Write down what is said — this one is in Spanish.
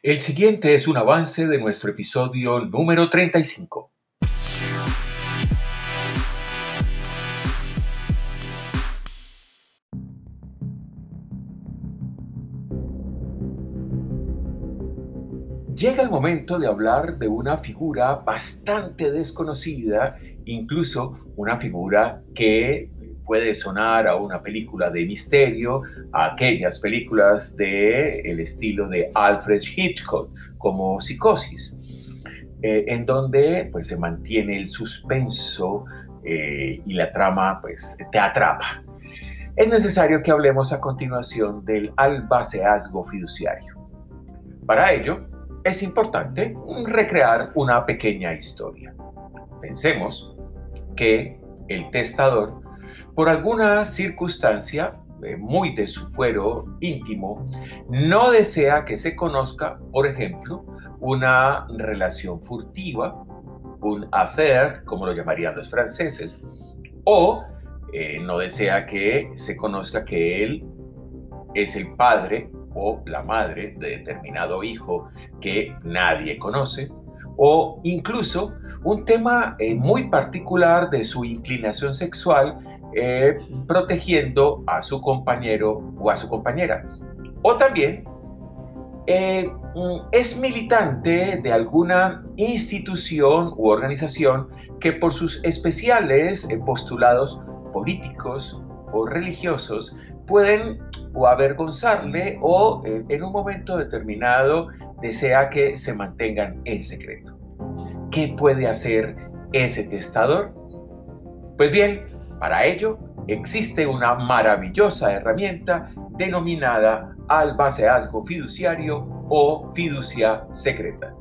El siguiente es un avance de nuestro episodio número 35. Llega el momento de hablar de una figura bastante desconocida, incluso una figura que puede sonar a una película de misterio, a aquellas películas de el estilo de Alfred Hitchcock, como Psicosis, eh, en donde pues, se mantiene el suspenso eh, y la trama pues, te atrapa. Es necesario que hablemos a continuación del albaceazgo fiduciario. Para ello, es importante recrear una pequeña historia. Pensemos que el testador, por alguna circunstancia eh, muy de su fuero íntimo, no desea que se conozca, por ejemplo, una relación furtiva, un affair, como lo llamarían los franceses, o eh, no desea que se conozca que él es el padre o la madre de determinado hijo que nadie conoce, o incluso un tema eh, muy particular de su inclinación sexual, eh, protegiendo a su compañero o a su compañera. O también eh, mm, es militante de alguna institución u organización que por sus especiales postulados políticos o religiosos pueden o avergonzarle o en un momento determinado desea que se mantengan en secreto. ¿Qué puede hacer ese testador? Pues bien, para ello existe una maravillosa herramienta denominada albaceazgo fiduciario o fiducia secreta.